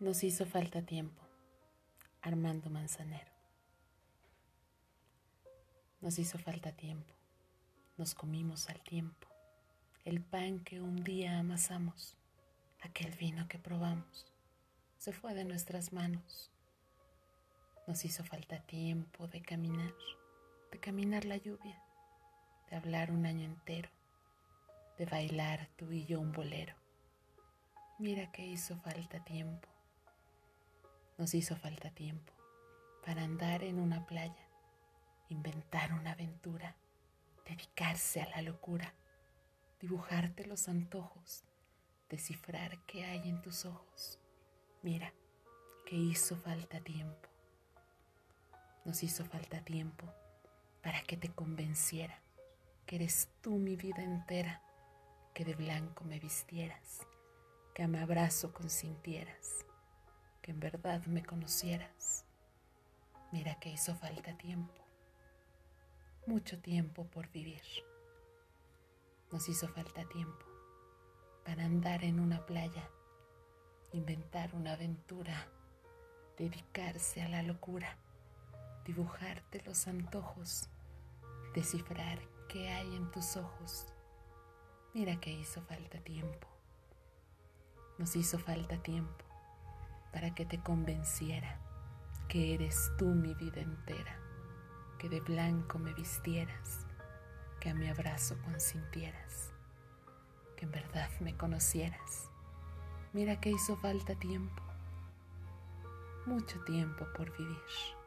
Nos hizo falta tiempo. Armando Manzanero. Nos hizo falta tiempo. Nos comimos al tiempo. El pan que un día amasamos, aquel vino que probamos, se fue de nuestras manos. Nos hizo falta tiempo de caminar, de caminar la lluvia, de hablar un año entero, de bailar tú y yo un bolero. Mira que hizo falta tiempo nos hizo falta tiempo para andar en una playa, inventar una aventura, dedicarse a la locura, dibujarte los antojos, descifrar qué hay en tus ojos. Mira, que hizo falta tiempo. Nos hizo falta tiempo para que te convenciera que eres tú mi vida entera, que de blanco me vistieras, que a mi abrazo consintieras que en verdad me conocieras. Mira que hizo falta tiempo, mucho tiempo por vivir. Nos hizo falta tiempo para andar en una playa, inventar una aventura, dedicarse a la locura, dibujarte los antojos, descifrar qué hay en tus ojos. Mira que hizo falta tiempo. Nos hizo falta tiempo para que te convenciera que eres tú mi vida entera, que de blanco me vistieras, que a mi abrazo consintieras, que en verdad me conocieras. Mira que hizo falta tiempo, mucho tiempo por vivir.